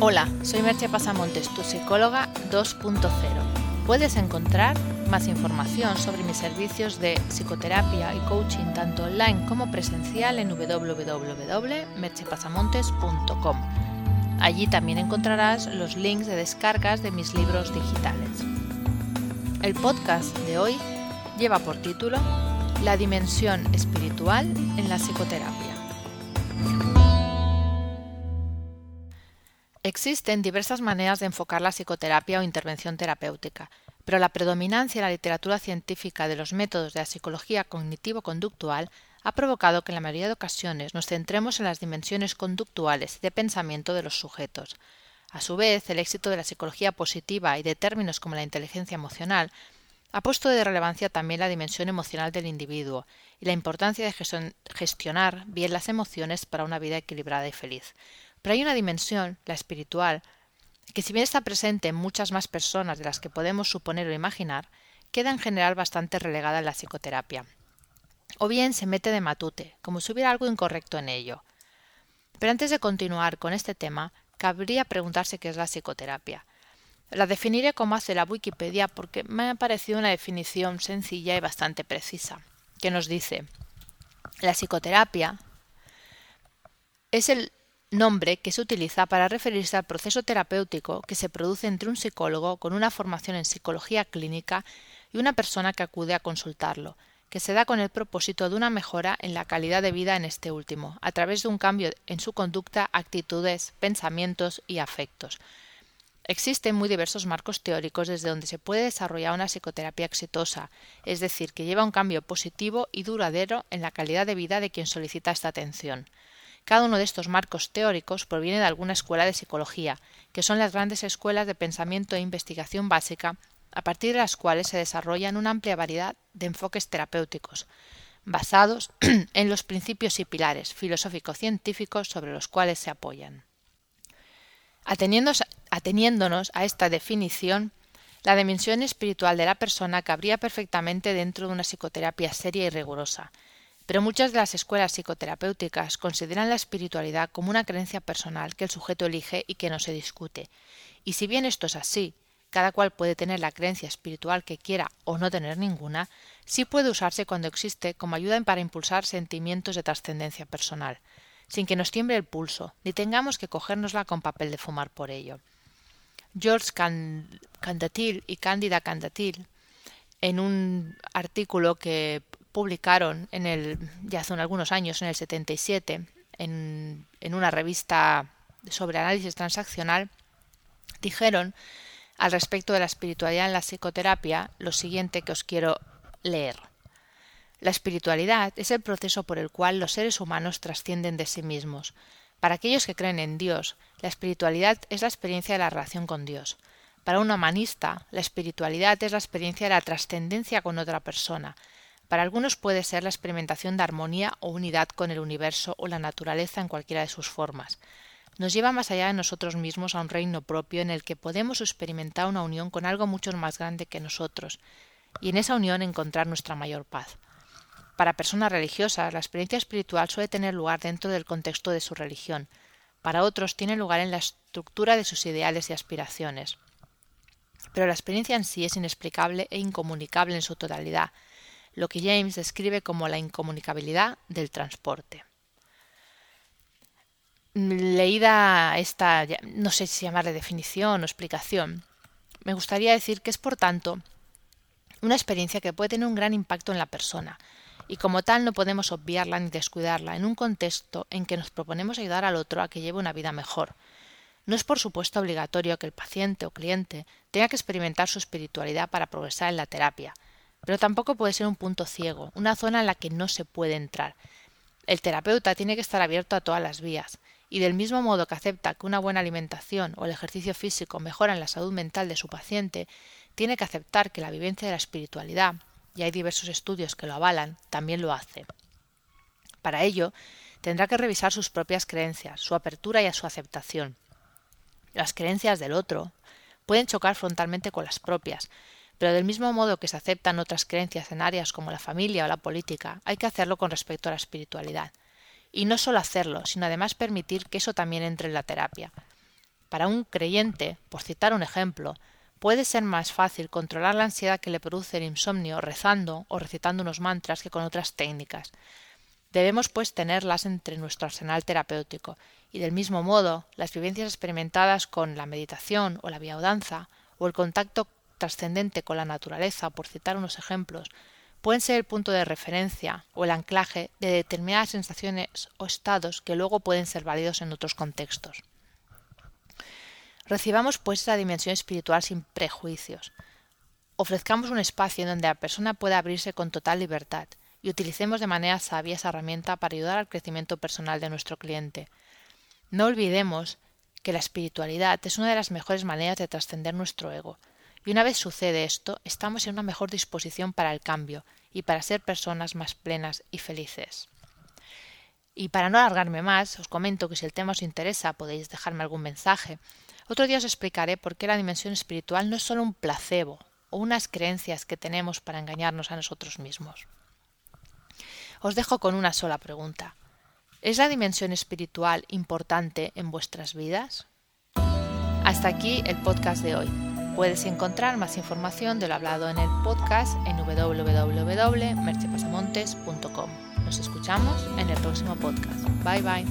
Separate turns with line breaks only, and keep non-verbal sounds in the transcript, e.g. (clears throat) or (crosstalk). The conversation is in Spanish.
Hola, soy Merche Pasamontes, tu psicóloga 2.0. Puedes encontrar más información sobre mis servicios de psicoterapia y coaching tanto online como presencial en www.merchepasamontes.com. Allí también encontrarás los links de descargas de mis libros digitales. El podcast de hoy lleva por título La dimensión espiritual en la psicoterapia. Existen diversas maneras de enfocar la psicoterapia o intervención terapéutica, pero la predominancia en la literatura científica de los métodos de la psicología cognitivo-conductual ha provocado que en la mayoría de ocasiones nos centremos en las dimensiones conductuales y de pensamiento de los sujetos. A su vez, el éxito de la psicología positiva y de términos como la inteligencia emocional ha puesto de relevancia también la dimensión emocional del individuo y la importancia de gestionar bien las emociones para una vida equilibrada y feliz. Pero hay una dimensión, la espiritual, que si bien está presente en muchas más personas de las que podemos suponer o imaginar, queda en general bastante relegada en la psicoterapia. O bien se mete de matute, como si hubiera algo incorrecto en ello. Pero antes de continuar con este tema, cabría preguntarse qué es la psicoterapia. La definiré como hace la Wikipedia porque me ha parecido una definición sencilla y bastante precisa, que nos dice la psicoterapia es el nombre que se utiliza para referirse al proceso terapéutico que se produce entre un psicólogo con una formación en psicología clínica y una persona que acude a consultarlo, que se da con el propósito de una mejora en la calidad de vida en este último, a través de un cambio en su conducta, actitudes, pensamientos y afectos. Existen muy diversos marcos teóricos desde donde se puede desarrollar una psicoterapia exitosa, es decir, que lleva un cambio positivo y duradero en la calidad de vida de quien solicita esta atención. Cada uno de estos marcos teóricos proviene de alguna escuela de psicología, que son las grandes escuelas de pensamiento e investigación básica, a partir de las cuales se desarrollan una amplia variedad de enfoques terapéuticos, basados (clears throat) en los principios y pilares filosófico-científicos sobre los cuales se apoyan. Ateniéndonos a esta definición, la dimensión espiritual de la persona cabría perfectamente dentro de una psicoterapia seria y rigurosa, pero muchas de las escuelas psicoterapéuticas consideran la espiritualidad como una creencia personal que el sujeto elige y que no se discute. Y si bien esto es así, cada cual puede tener la creencia espiritual que quiera o no tener ninguna, sí puede usarse cuando existe como ayuda para impulsar sentimientos de trascendencia personal, sin que nos tiemble el pulso, ni tengamos que cogérnosla con papel de fumar por ello. George Candatil y Cándida Candatil, en un artículo que publicaron en el, ya hace algunos años, en el 77, en, en una revista sobre análisis transaccional, dijeron al respecto de la espiritualidad en la psicoterapia lo siguiente que os quiero leer. La espiritualidad es el proceso por el cual los seres humanos trascienden de sí mismos. Para aquellos que creen en Dios, la espiritualidad es la experiencia de la relación con Dios. Para un humanista, la espiritualidad es la experiencia de la trascendencia con otra persona, para algunos puede ser la experimentación de armonía o unidad con el universo o la naturaleza en cualquiera de sus formas. Nos lleva más allá de nosotros mismos a un reino propio en el que podemos experimentar una unión con algo mucho más grande que nosotros, y en esa unión encontrar nuestra mayor paz. Para personas religiosas, la experiencia espiritual suele tener lugar dentro del contexto de su religión. Para otros tiene lugar en la estructura de sus ideales y aspiraciones. Pero la experiencia en sí es inexplicable e incomunicable en su totalidad, lo que James describe como la incomunicabilidad del transporte. Leída esta, no sé si llamarle definición o explicación, me gustaría decir que es, por tanto, una experiencia que puede tener un gran impacto en la persona, y como tal no podemos obviarla ni descuidarla en un contexto en que nos proponemos ayudar al otro a que lleve una vida mejor. No es por supuesto obligatorio que el paciente o cliente tenga que experimentar su espiritualidad para progresar en la terapia, pero tampoco puede ser un punto ciego, una zona en la que no se puede entrar. El terapeuta tiene que estar abierto a todas las vías, y del mismo modo que acepta que una buena alimentación o el ejercicio físico mejoran la salud mental de su paciente, tiene que aceptar que la vivencia de la espiritualidad, y hay diversos estudios que lo avalan, también lo hace. Para ello, tendrá que revisar sus propias creencias, su apertura y a su aceptación. Las creencias del otro pueden chocar frontalmente con las propias, pero del mismo modo que se aceptan otras creencias en áreas como la familia o la política, hay que hacerlo con respecto a la espiritualidad. Y no solo hacerlo, sino además permitir que eso también entre en la terapia. Para un creyente, por citar un ejemplo, puede ser más fácil controlar la ansiedad que le produce el insomnio rezando o recitando unos mantras que con otras técnicas. Debemos, pues, tenerlas entre nuestro arsenal terapéutico, y del mismo modo, las vivencias experimentadas con la meditación o la biodanza, o el contacto trascendente con la naturaleza, por citar unos ejemplos, pueden ser el punto de referencia o el anclaje de determinadas sensaciones o estados que luego pueden ser válidos en otros contextos. Recibamos pues esa dimensión espiritual sin prejuicios. Ofrezcamos un espacio en donde la persona pueda abrirse con total libertad y utilicemos de manera sabia esa herramienta para ayudar al crecimiento personal de nuestro cliente. No olvidemos que la espiritualidad es una de las mejores maneras de trascender nuestro ego, y una vez sucede esto, estamos en una mejor disposición para el cambio y para ser personas más plenas y felices. Y para no alargarme más, os comento que si el tema os interesa podéis dejarme algún mensaje. Otro día os explicaré por qué la dimensión espiritual no es solo un placebo o unas creencias que tenemos para engañarnos a nosotros mismos. Os dejo con una sola pregunta. ¿Es la dimensión espiritual importante en vuestras vidas? Hasta aquí el podcast de hoy. Puedes encontrar más información de lo hablado en el podcast en www.merchepasamontes.com. Nos escuchamos en el próximo podcast. Bye bye.